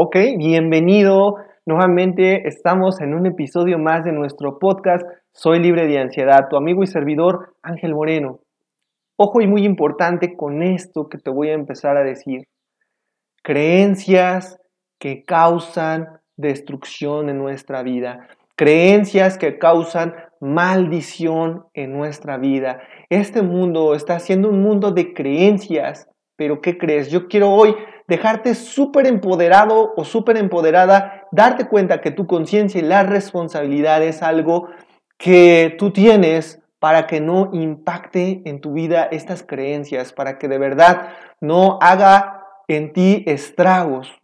Ok, bienvenido. Nuevamente estamos en un episodio más de nuestro podcast Soy libre de ansiedad, tu amigo y servidor Ángel Moreno. Ojo y muy importante con esto que te voy a empezar a decir. Creencias que causan destrucción en nuestra vida. Creencias que causan maldición en nuestra vida. Este mundo está siendo un mundo de creencias. Pero ¿qué crees? Yo quiero hoy dejarte súper empoderado o súper empoderada, darte cuenta que tu conciencia y la responsabilidad es algo que tú tienes para que no impacte en tu vida estas creencias, para que de verdad no haga en ti estragos.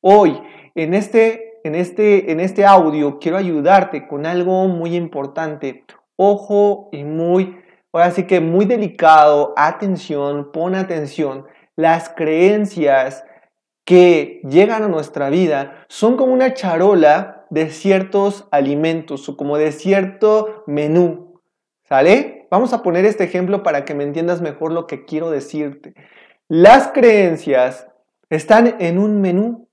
Hoy, en este, en este, en este audio, quiero ayudarte con algo muy importante. Ojo y muy, ahora sí que muy delicado, atención, pon atención las creencias que llegan a nuestra vida son como una charola de ciertos alimentos o como de cierto menú. ¿Sale? Vamos a poner este ejemplo para que me entiendas mejor lo que quiero decirte. Las creencias están en un menú,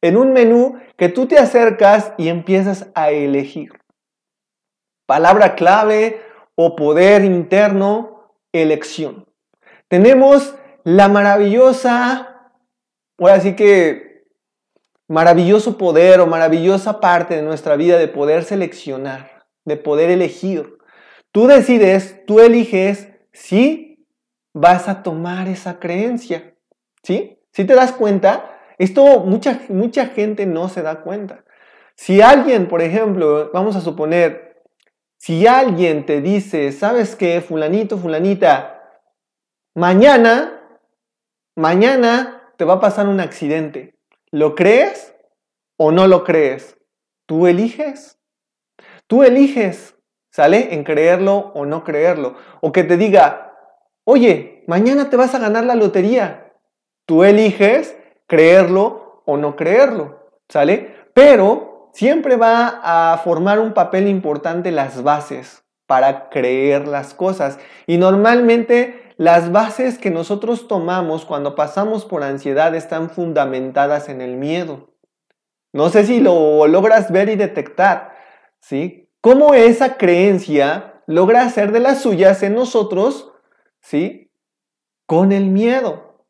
en un menú que tú te acercas y empiezas a elegir. Palabra clave o poder interno, elección. Tenemos la maravillosa, ahora sí que maravilloso poder o maravillosa parte de nuestra vida de poder seleccionar, de poder elegir. Tú decides, tú eliges si vas a tomar esa creencia. ¿Sí? Si te das cuenta, esto mucha, mucha gente no se da cuenta. Si alguien, por ejemplo, vamos a suponer, si alguien te dice, ¿sabes qué? Fulanito, fulanita, mañana mañana te va a pasar un accidente. ¿Lo crees o no lo crees? Tú eliges. Tú eliges, ¿sale? En creerlo o no creerlo. O que te diga, oye, mañana te vas a ganar la lotería. Tú eliges creerlo o no creerlo, ¿sale? Pero siempre va a formar un papel importante las bases para creer las cosas. Y normalmente las bases que nosotros tomamos cuando pasamos por ansiedad están fundamentadas en el miedo. No sé si lo logras ver y detectar, ¿sí? Cómo esa creencia logra hacer de las suyas en nosotros, ¿sí? Con el miedo.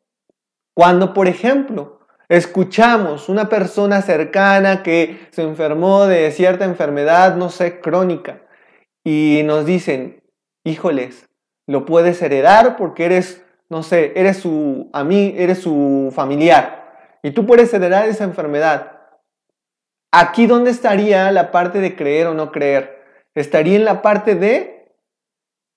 Cuando, por ejemplo, escuchamos una persona cercana que se enfermó de cierta enfermedad, no sé, crónica, y nos dicen, híjoles, lo puedes heredar porque eres, no sé, eres su, a mí, eres su familiar y tú puedes heredar esa enfermedad. Aquí dónde estaría la parte de creer o no creer? Estaría en la parte de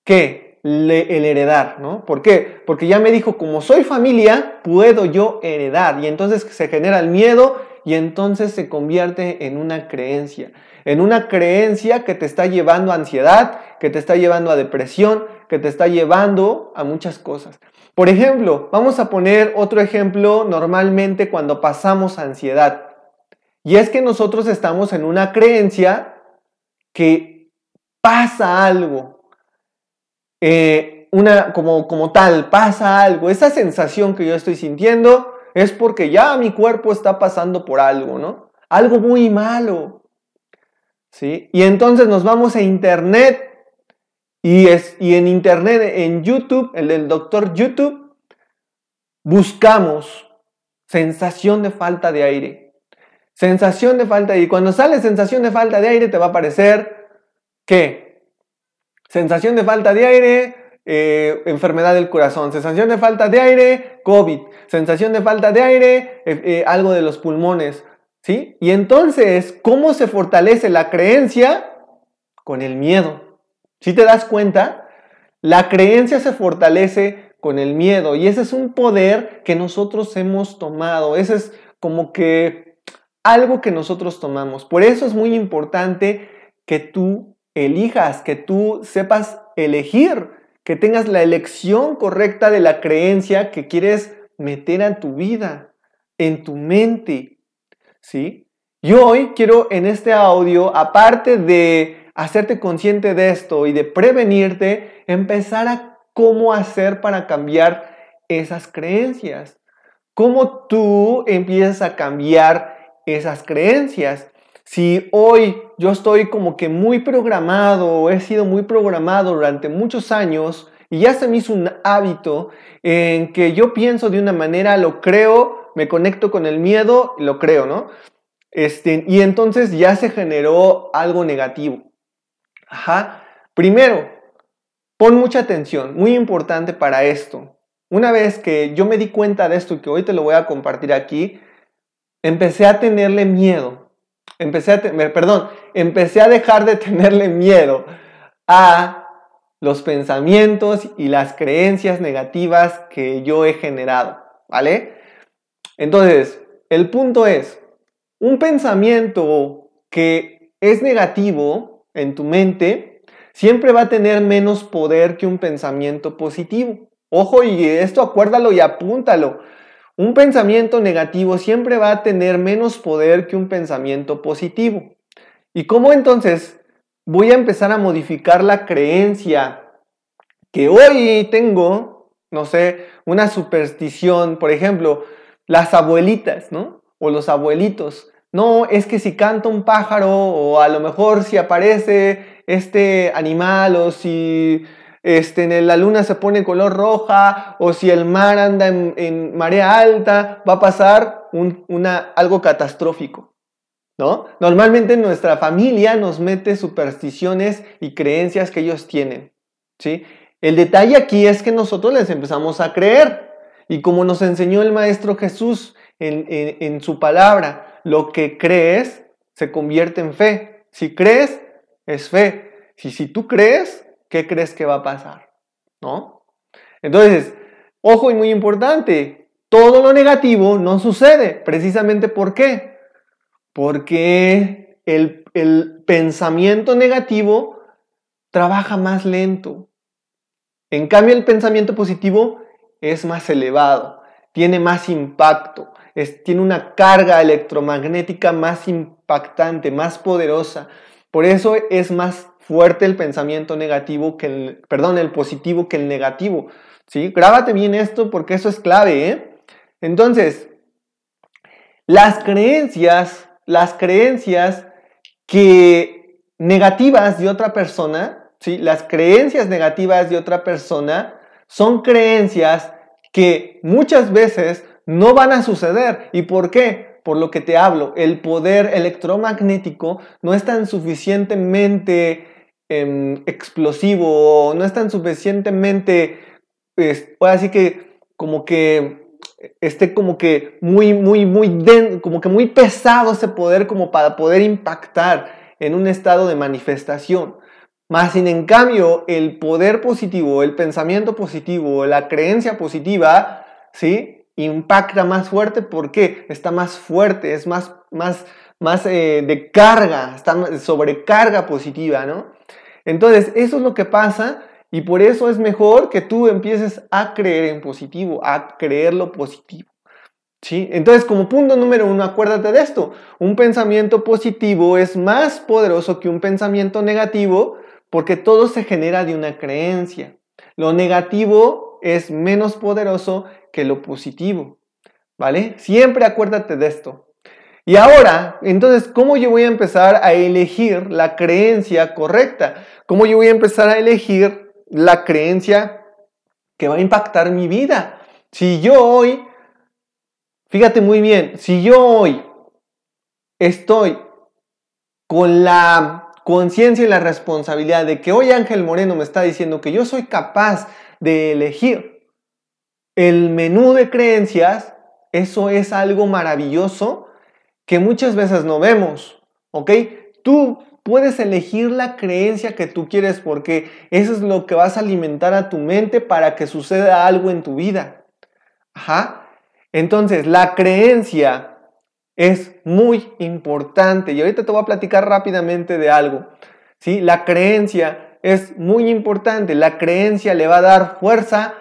¿qué? el heredar, ¿no? ¿Por qué? Porque ya me dijo, como soy familia, puedo yo heredar. Y entonces se genera el miedo y entonces se convierte en una creencia. En una creencia que te está llevando a ansiedad, que te está llevando a depresión, que te está llevando a muchas cosas. Por ejemplo, vamos a poner otro ejemplo normalmente cuando pasamos ansiedad. Y es que nosotros estamos en una creencia que pasa algo. Eh, una, como, como tal, pasa algo. Esa sensación que yo estoy sintiendo es porque ya mi cuerpo está pasando por algo, ¿no? Algo muy malo. ¿Sí? Y entonces nos vamos a internet y, es, y en internet, en YouTube, el del doctor YouTube, buscamos sensación de falta de aire. Sensación de falta de aire. Cuando sale sensación de falta de aire, te va a aparecer ¿qué? Sensación de falta de aire, eh, enfermedad del corazón. Sensación de falta de aire, COVID. Sensación de falta de aire, eh, eh, algo de los pulmones. ¿Sí? Y entonces, ¿cómo se fortalece la creencia? Con el miedo. Si te das cuenta, la creencia se fortalece con el miedo y ese es un poder que nosotros hemos tomado. Ese es como que algo que nosotros tomamos. Por eso es muy importante que tú elijas, que tú sepas elegir, que tengas la elección correcta de la creencia que quieres meter en tu vida, en tu mente. ¿Sí? Y hoy quiero en este audio, aparte de hacerte consciente de esto y de prevenirte, empezar a cómo hacer para cambiar esas creencias. Cómo tú empiezas a cambiar esas creencias. Si hoy yo estoy como que muy programado he sido muy programado durante muchos años y ya se me hizo un hábito en que yo pienso de una manera, lo creo, me conecto con el miedo, lo creo, ¿no? Este, y entonces ya se generó algo negativo. Ajá. Primero, pon mucha atención, muy importante para esto. Una vez que yo me di cuenta de esto y que hoy te lo voy a compartir aquí, empecé a tenerle miedo. Empecé a, perdón, empecé a dejar de tenerle miedo a los pensamientos y las creencias negativas que yo he generado, ¿vale? Entonces, el punto es, un pensamiento que es negativo en tu mente siempre va a tener menos poder que un pensamiento positivo. Ojo, y esto acuérdalo y apúntalo. Un pensamiento negativo siempre va a tener menos poder que un pensamiento positivo. ¿Y cómo entonces voy a empezar a modificar la creencia que hoy tengo, no sé, una superstición, por ejemplo, las abuelitas, ¿no? O los abuelitos. No, es que si canta un pájaro o a lo mejor si aparece este animal o si este, en la luna se pone color roja o si el mar anda en, marea alta, va a pasar una, algo catastrófico. ¿No? Normalmente nuestra familia nos mete supersticiones y creencias que ellos tienen. ¿sí? El detalle aquí es que nosotros les empezamos a creer. Y como nos enseñó el Maestro Jesús en, su palabra, lo que crees se convierte en fe. Si crees, es fe. Si, si tú crees, ¿qué crees que va a pasar? ¿No? Entonces, ojo y muy importante, todo lo negativo no sucede. Precisamente ¿por qué? Porque el, el pensamiento negativo trabaja más lento. En cambio, el pensamiento positivo es más elevado, tiene más impacto, tiene una carga electromagnética más impactante, más poderosa. Por eso es más fuerte el pensamiento negativo que el, perdón, el positivo que el negativo. ¿sí? Grábate bien esto porque eso es clave. ¿eh? Entonces, las creencias, las creencias que negativas de otra persona las creencias negativas de otra persona son creencias que muchas veces no van a suceder. ¿Y por qué? Por lo que te hablo, el poder electromagnético no es tan suficientemente em, explosivo, no es tan suficientemente, pues, así que como que esté como que muy, muy, muy, como que muy pesado ese poder como para poder impactar en un estado de manifestación. Más sin en cambio, el poder positivo, el pensamiento positivo, la creencia positiva, ¿sí? Impacta más fuerte porque está más fuerte, es más, más, más eh, de carga, está sobrecarga positiva, ¿no? Entonces, eso es lo que pasa y por eso es mejor que tú empieces a creer en positivo, a creer lo positivo. ¿Sí? Entonces, como punto número uno, acuérdate de esto. Un pensamiento positivo es más poderoso que un pensamiento negativo porque todo se genera de una creencia. Lo negativo es menos poderoso que lo positivo, ¿vale? Siempre acuérdate de esto. Y ahora, entonces, ¿cómo yo voy a empezar a elegir la creencia correcta? ¿Cómo yo voy a empezar a elegir la creencia que va a impactar mi vida? Si yo hoy, fíjate muy bien, si yo hoy estoy con la conciencia y la responsabilidad de que hoy Ángel Moreno me está diciendo que yo soy capaz de elegir el menú de creencias, eso es algo maravilloso que muchas veces no vemos, ¿ok? Tú puedes elegir la creencia que tú quieres porque eso es lo que vas a alimentar a tu mente para que suceda algo en tu vida. Ajá. Entonces, la creencia es muy importante. Y ahorita te voy a platicar rápidamente de algo. ¿sí? La creencia es muy importante. La creencia le va a dar fuerza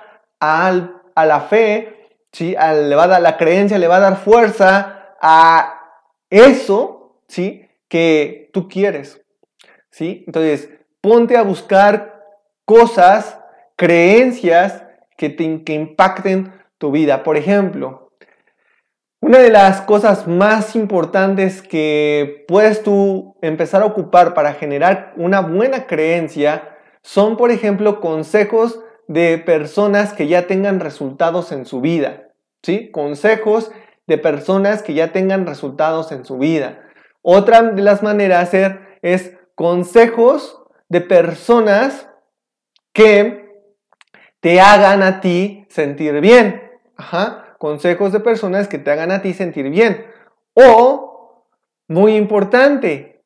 a la fe. ¿sí? le va a dar, la creencia le va a dar fuerza a eso ¿sí? que tú quieres. ¿sí? Entonces, ponte a buscar cosas, creencias que, te, que impacten tu vida. Por ejemplo, Una de las cosas más importantes que puedes tú empezar a ocupar para generar una buena creencia son, por ejemplo, consejos de personas que ya tengan resultados en su vida. ¿Sí? Consejos de personas que ya tengan resultados en su vida. Otra de las maneras es consejos de personas que te hagan a ti sentir bien. Ajá, consejos de personas que te hagan a ti sentir bien. O, muy importante,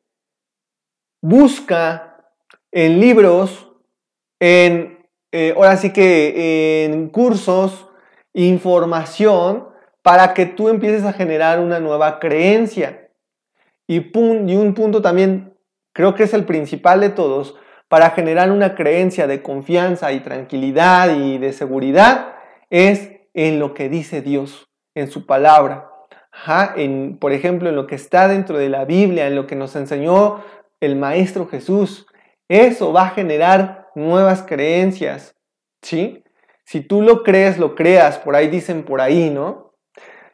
busca en libros, en, eh, ahora sí que en cursos, información para que tú empieces a generar una nueva creencia. Y, y un punto también, creo que es el principal de todos, para generar una creencia de confianza y tranquilidad y de seguridad, es en lo que dice Dios, en su palabra. en, por ejemplo, en lo que está dentro de la Biblia, en lo que nos enseñó el Maestro Jesús. Eso va a generar nuevas creencias. ¿Sí? Si tú lo crees, lo creas, por ahí dicen por ahí, ¿no?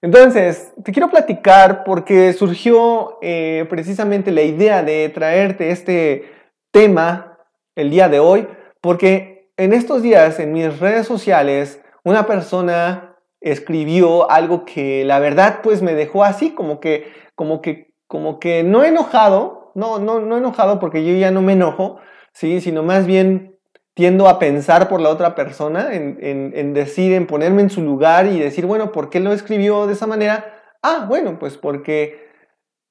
Entonces, te quiero platicar porque surgió eh, precisamente la idea de traerte este tema el día de hoy, porque en estos días en mis redes sociales una persona escribió algo que la verdad pues me dejó así como que como que como que no enojado, no no no enojado porque yo ya no me enojo, sí, sino más bien tiendo a pensar por la otra persona, en, decir, en ponerme en su lugar y decir, bueno, ¿por qué lo escribió de esa manera? Ah, bueno, pues porque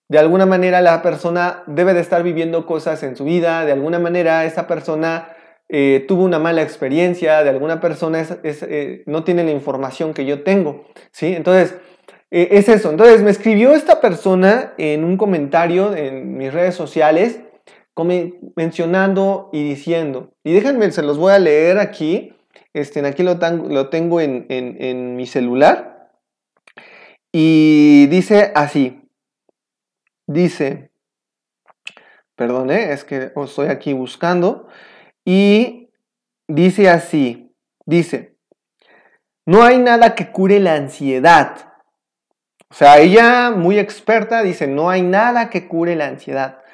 de alguna manera la persona debe de estar viviendo cosas en su vida, de alguna manera esa persona eh, tuvo una mala experiencia, de alguna persona eh, no tiene la información que yo tengo, ¿sí? Entonces, eh, es eso. Entonces, me escribió esta persona en un comentario en mis redes sociales mencionando y diciendo. Y déjenme, se los voy a leer aquí. Este, aquí lo, lo tengo en, mi celular. Y dice así. Dice, perdón, es que estoy aquí buscando. Y dice así. Dice, no hay nada que cure la ansiedad. O sea, ella muy experta dice, no hay nada que cure la ansiedad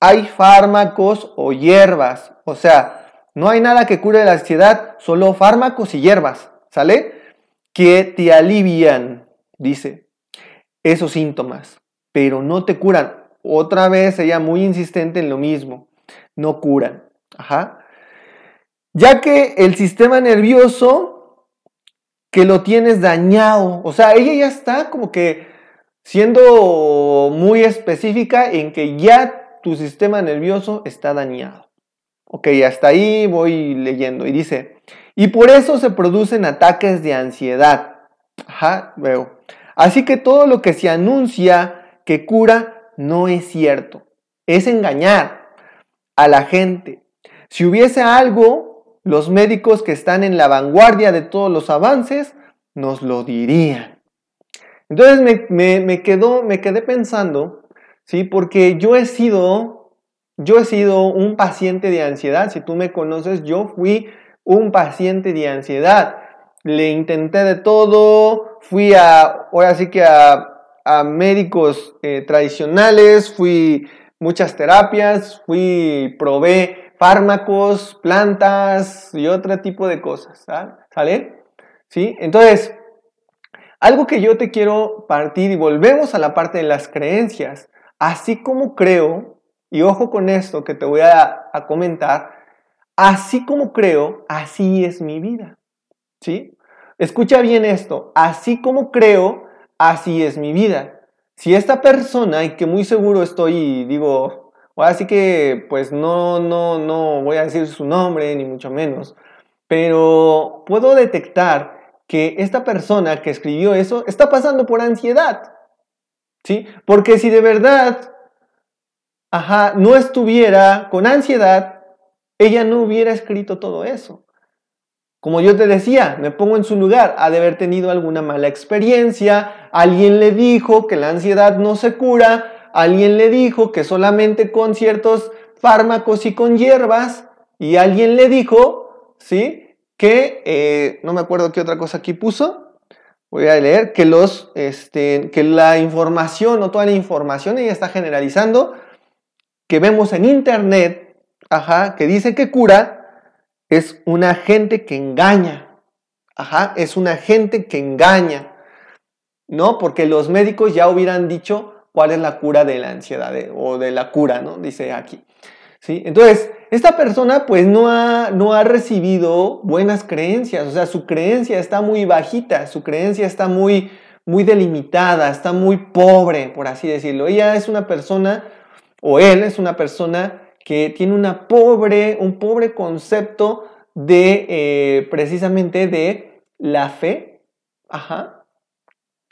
hay fármacos o hierbas. O sea, no hay nada que cure la ansiedad, solo fármacos y hierbas, ¿sale? Que te alivian, dice, esos síntomas, pero no te curan. Otra vez ella muy insistente en lo mismo, no curan. Ajá. Ya que el sistema nervioso que lo tienes dañado, o sea, ella ya está como que siendo muy específica en que ya tu sistema nervioso está dañado. Ok, hasta ahí voy leyendo y dice, y por eso se producen ataques de ansiedad. Ajá, veo. Así que todo lo que se anuncia que cura no es cierto. Es engañar a la gente. Si hubiese algo, los médicos que están en la vanguardia de todos los avances nos lo dirían. Entonces me, me, me quedé pensando ¿sí? Porque yo he sido, yo he sido un paciente de ansiedad. Si tú me conoces, yo fui un paciente de ansiedad. Le intenté de todo, fui a, ahora sí que a, médicos eh, tradicionales, fui muchas terapias, fui, probé fármacos, plantas y otro tipo de cosas, ¿sale? ¿Sí? Entonces, algo que yo te quiero partir y volvemos a la parte de las creencias. Así como creo, y ojo con esto que te voy a, comentar, así como creo, así es mi vida. ¿Sí? Escucha bien esto, así como creo, así es mi vida. Si esta persona, y que muy seguro estoy, digo, así que pues no, no, no voy a decir su nombre, ni mucho menos, pero puedo detectar que esta persona que escribió eso está pasando por ansiedad. ¿Sí? Porque si de verdad, ajá, no estuviera con ansiedad, ella no hubiera escrito todo eso. Como yo te decía, me pongo en su lugar, ha de haber tenido alguna mala experiencia, alguien le dijo que la ansiedad no se cura, alguien le dijo que solamente con ciertos fármacos y con hierbas, y alguien le dijo, ¿sí? Que, eh, no me acuerdo qué otra cosa aquí puso, voy a leer, que, los, este, que la información o toda la información ella está generalizando, que vemos en internet, ajá, que dice que cura, es una gente que engaña, ajá, es una gente que engaña, ¿no? Porque los médicos ya hubieran dicho cuál es la cura de la ansiedad o de la cura, ¿no? Dice aquí. ¿Sí? Entonces, esta persona pues no ha, no ha recibido buenas creencias, o sea, su creencia está muy bajita, su creencia está muy, muy delimitada, está muy pobre, por así decirlo. Ella es una persona, o él es una persona que tiene una pobre, un pobre concepto de eh, precisamente de la fe, ajá,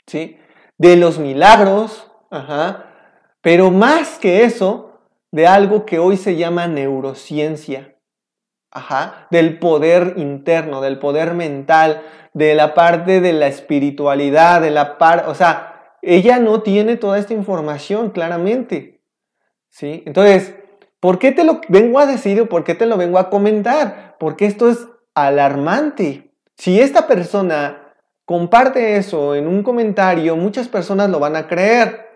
¿sí? De los milagros, ajá, pero más que eso, de algo que hoy se llama neurociencia. Ajá, del poder interno, del poder mental, de la parte de la espiritualidad, de la parte, o sea, ella no tiene toda esta información claramente. ¿Sí? Entonces, ¿por qué te lo vengo a decir o por qué te lo vengo a comentar? Porque esto es alarmante. Si esta persona comparte eso en un comentario, muchas personas lo van a creer.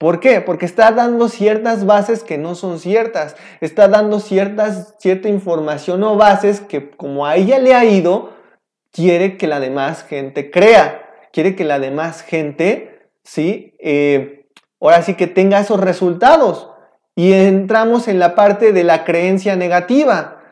¿Por qué? Porque está dando ciertas bases que no son ciertas. Está dando ciertas, cierta información o bases que como a ella le ha ido, quiere que la demás gente crea. Quiere que la demás gente, ¿sí? Eh, ahora sí que tenga esos resultados. Y entramos en la parte de la creencia negativa.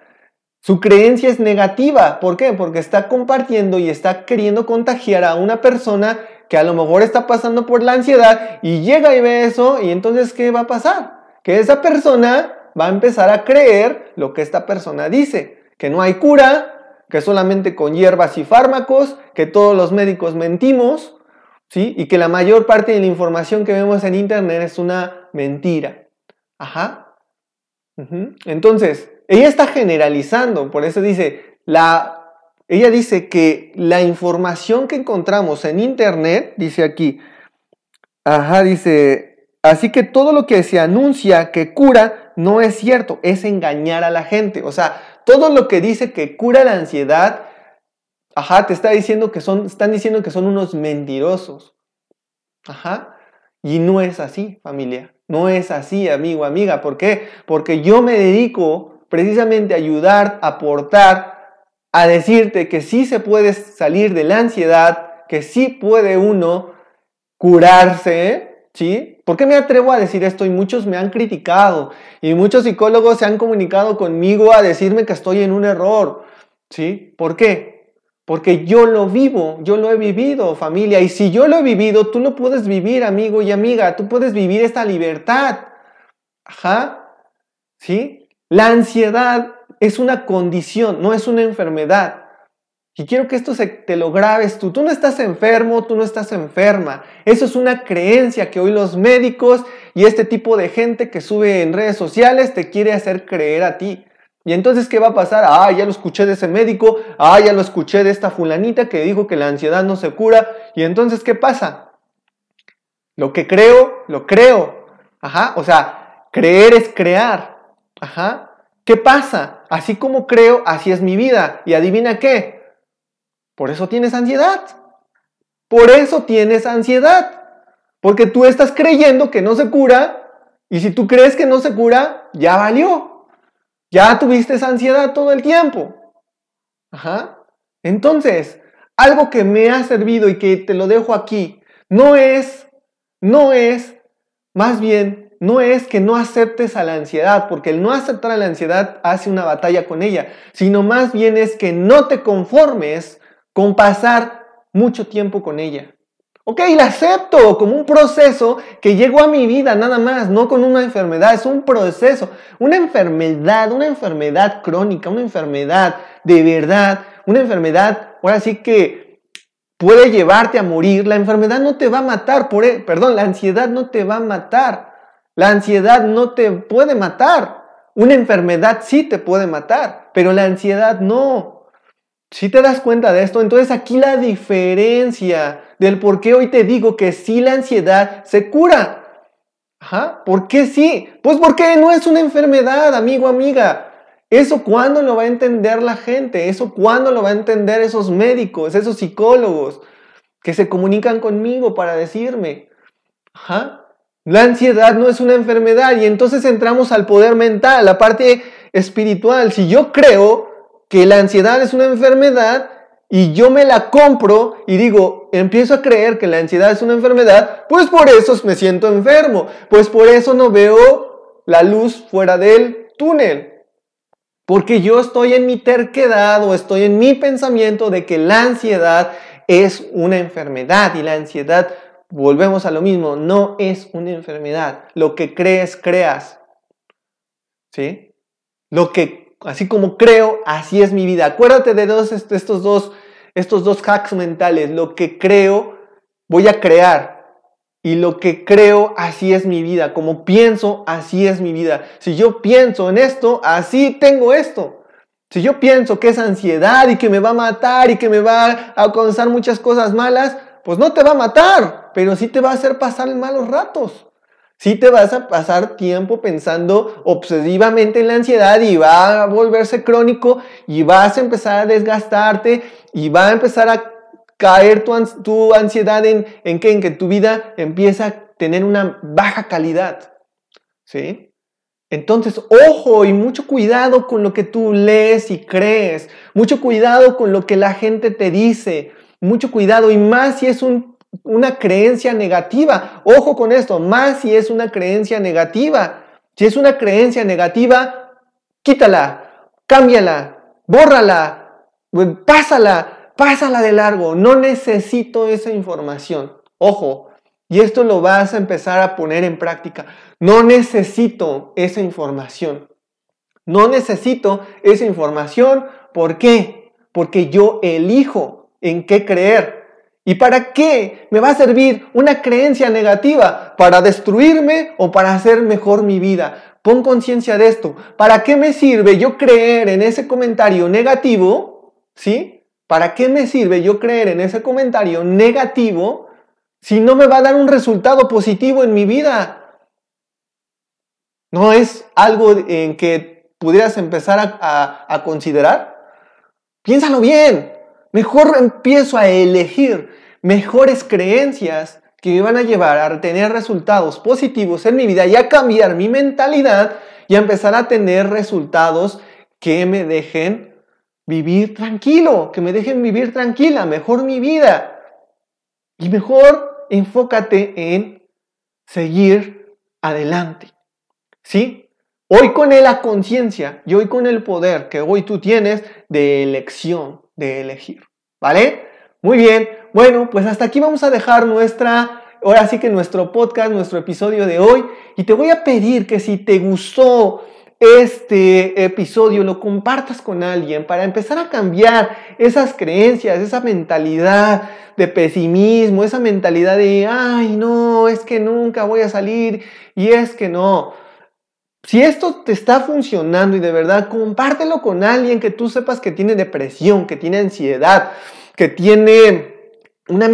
Su creencia es negativa. ¿Por qué? Porque está compartiendo y está queriendo contagiar a una persona que a lo mejor está pasando por la ansiedad y llega y ve eso y entonces ¿qué va a pasar? Que esa persona va a empezar a creer lo que esta persona dice, que no hay cura, que solamente con hierbas y fármacos, que todos los médicos mentimos, ¿sí? Y que la mayor parte de la información que vemos en internet es una mentira. Ajá. Entonces, ella está generalizando, por eso dice, la ella dice que la información que encontramos en Internet, dice aquí, ajá, dice, así que todo lo que se anuncia que cura no es cierto, es engañar a la gente. O sea, todo lo que dice que cura la ansiedad, ajá, te está diciendo que son, están diciendo que son unos mentirosos. Ajá. Y no es así, familia. No es así, amigo, amiga. ¿Por qué? Porque yo me dedico precisamente a ayudar, a aportar a decirte que sí se puede salir de la ansiedad, que sí puede uno curarse, ¿sí? ¿Por qué me atrevo a decir esto? Y muchos me han criticado y muchos psicólogos se han comunicado conmigo a decirme que estoy en un error, ¿sí? ¿Por qué? Porque yo lo vivo, yo lo he vivido, familia, y si yo lo he vivido, tú lo puedes vivir, amigo y amiga, tú puedes vivir esta libertad. Ajá, ¿sí? La ansiedad es una condición, no es una enfermedad. Y quiero que esto se, te lo grabes tú. Tú no estás enfermo, tú no estás enferma. Eso es una creencia que hoy los médicos y este tipo de gente que sube en redes sociales te quiere hacer creer a ti. Y entonces, ¿qué va a pasar? Ah, ya lo escuché de ese médico. Ah, ya lo escuché de esta fulanita que dijo que la ansiedad no se cura. Y entonces, ¿qué pasa? Lo que creo, lo creo. Ajá, o sea, creer es crear. Ajá. ¿Qué pasa? Así como creo, así es mi vida. Y adivina qué. Por eso tienes ansiedad. Por eso tienes ansiedad. Porque tú estás creyendo que no se cura. Y si tú crees que no se cura, ya valió. Ya tuviste esa ansiedad todo el tiempo. Ajá. Entonces, algo que me ha servido y que te lo dejo aquí, no es, no es, más bien no es que no aceptes a la ansiedad, porque el no aceptar a la ansiedad hace una batalla con ella, sino más bien es que no te conformes con pasar mucho tiempo con ella. Ok, la acepto como un proceso que llegó a mi vida nada más, no con una enfermedad, es un proceso, una enfermedad, una enfermedad crónica, una enfermedad de verdad, una enfermedad, ahora sí que puede llevarte a morir, la enfermedad no te va a matar, por, e, perdón, la ansiedad no te va a matar, la ansiedad no te puede matar. Una enfermedad sí te puede matar, pero la ansiedad no. Si te das cuenta de esto, entonces aquí la diferencia del por qué hoy te digo que sí la ansiedad se cura. Ajá, ¿por qué sí? Pues porque no es una enfermedad, amigo, amiga. Eso cuándo lo va a entender la gente, eso cuándo lo va a entender esos médicos, esos psicólogos. que se comunican conmigo para decirme. La ansiedad no es una enfermedad y entonces entramos al poder mental, la parte espiritual. Si yo creo que la ansiedad es una enfermedad y yo me la compro y digo, empiezo a creer que la ansiedad es una enfermedad, pues por eso me siento enfermo, pues por eso no veo la luz fuera del túnel. Porque yo estoy en mi terquedad o estoy en mi pensamiento de que la ansiedad es una enfermedad y la ansiedad, volvemos a lo mismo, no es una enfermedad. Lo que crees, creas. ¿Sí? Lo que, así como creo, así es mi vida. Acuérdate de estos, dos, estos dos hacks mentales. Lo que creo, voy a crear. Y lo que creo, así es mi vida. Como pienso, así es mi vida. Si yo pienso en esto, así tengo esto. Si yo pienso que es ansiedad y que me va a matar y que me va a causar muchas cosas malas, pues no te va a matar, pero sí te va a hacer pasar malos ratos. Sí te vas a pasar tiempo pensando obsesivamente en la ansiedad y va a volverse crónico y vas a empezar a desgastarte y va a empezar a caer tu, ansiedad en, en, que, en que tu vida empieza a tener una baja calidad. ¿Sí? Entonces, ojo y mucho cuidado con lo que tú lees y crees, mucho cuidado con lo que la gente te dice, mucho cuidado y más si es una creencia negativa. Ojo con esto, más si es una creencia negativa. Si es una creencia negativa, quítala, cámbiala, bórrala, pásala, pásala de largo, no necesito esa información. Ojo, y esto lo vas a empezar a poner en práctica. No necesito esa información. No necesito esa información. ¿Por qué? Porque yo elijo en qué creer. ¿Y para qué me va a servir una creencia negativa? ¿Para destruirme o para hacer mejor mi vida? Pon conciencia de esto. ¿Para qué me sirve yo creer en ese comentario negativo? ¿Sí? ¿Para qué me sirve yo creer en ese comentario negativo si no me va a dar un resultado positivo en mi vida? ¿No es algo en que pudieras empezar a, considerar? Piénsalo bien. Mejor empiezo a elegir mejores creencias que me van a llevar a tener resultados positivos en mi vida y a cambiar mi mentalidad y a empezar a tener resultados que me dejen vivir tranquilo, que me dejen vivir tranquila, mejor mi vida. Y mejor enfócate en seguir adelante. ¿Sí? Hoy con la conciencia y hoy con el poder que hoy tú tienes de elección, de elegir. ¿Vale? Muy bien. Bueno, pues hasta aquí vamos a dejar nuestra, ahora sí que nuestro podcast, nuestro episodio de hoy. Y te voy a pedir que si te gustó este episodio lo compartas con alguien para empezar a cambiar esas creencias, esa mentalidad de pesimismo, esa mentalidad de, ay, no, es que nunca voy a salir y es que no. Si esto te está funcionando y de verdad, compártelo con alguien que tú sepas que tiene depresión, que tiene ansiedad, que tiene una,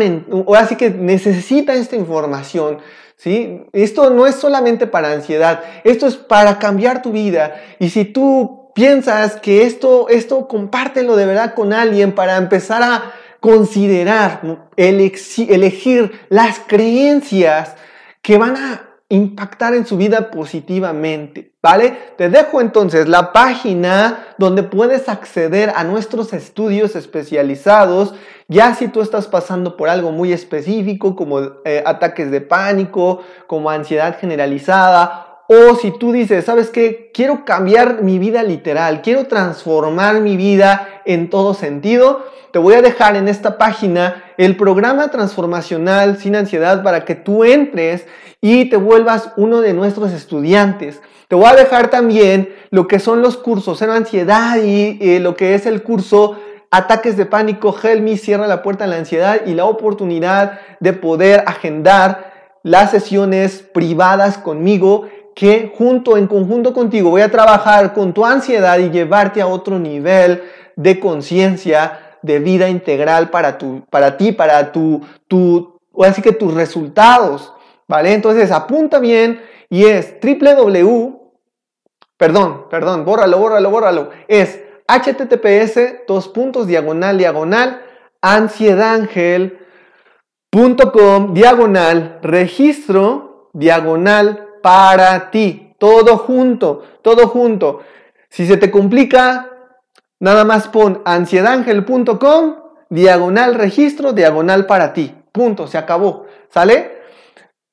o así que necesita esta información. ¿sí? Esto no es solamente para ansiedad, esto es para cambiar tu vida. Y si tú piensas que esto, esto compártelo de verdad con alguien para empezar a considerar, elegir las creencias que van a impactar en su vida positivamente, ¿vale? Te dejo entonces la página donde puedes acceder a nuestros estudios especializados, ya si tú estás pasando por algo muy específico como eh, ataques de pánico, como ansiedad generalizada, o si tú dices, ¿sabes qué? Quiero cambiar mi vida literal, quiero transformar mi vida en todo sentido, te voy a dejar en esta página el programa transformacional sin ansiedad para que tú entres y te vuelvas uno de nuestros estudiantes. Te voy a dejar también lo que son los cursos en ansiedad y eh, lo que es el curso ataques de pánico, Helmi cierra la puerta a la ansiedad y la oportunidad de poder agendar las sesiones privadas conmigo que junto en conjunto contigo voy a trabajar con tu ansiedad y llevarte a otro nivel de conciencia, de vida integral para, tu, para ti, para tu, tu, así que tus resultados. ¿Vale? Entonces apunta bien y es www, perdón, perdón, bórralo, bórralo, bórralo, es https dos puntos diagonal diagonal ansiedangel diagonal registro diagonal para ti. Todo junto, todo junto. Si se te complica, nada más pon ansiedangel.com diagonal registro diagonal para ti. Punto, se acabó. ¿Sale?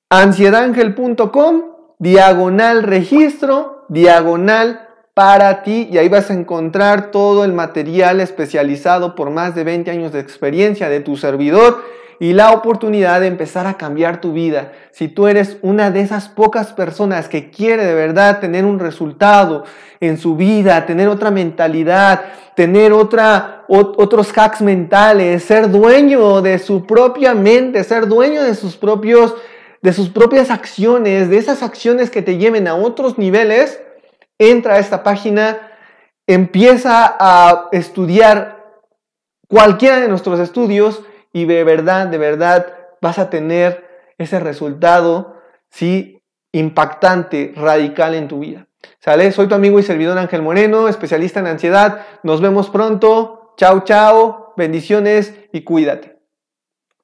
ansiedangel.com diagonal registro diagonal para ti y ahí vas a encontrar todo el material especializado por más de 20 años de experiencia de tu servidor y la oportunidad de empezar a cambiar tu vida. Si tú eres una de esas pocas personas que quiere de verdad tener un resultado en su vida, tener otra mentalidad, tener otra, otros hacks mentales, ser dueño de su propia mente, ser dueño de sus propios de sus propias acciones, de esas acciones que te lleven a otros niveles, entra a esta página, empieza a estudiar cualquiera de nuestros estudios y de verdad, de verdad vas a tener ese resultado, sí, impactante, radical en tu vida. ¿Sale? Soy tu amigo y servidor Ángel Moreno, especialista en ansiedad. Nos vemos pronto. Chao, chao. Bendiciones y cuídate.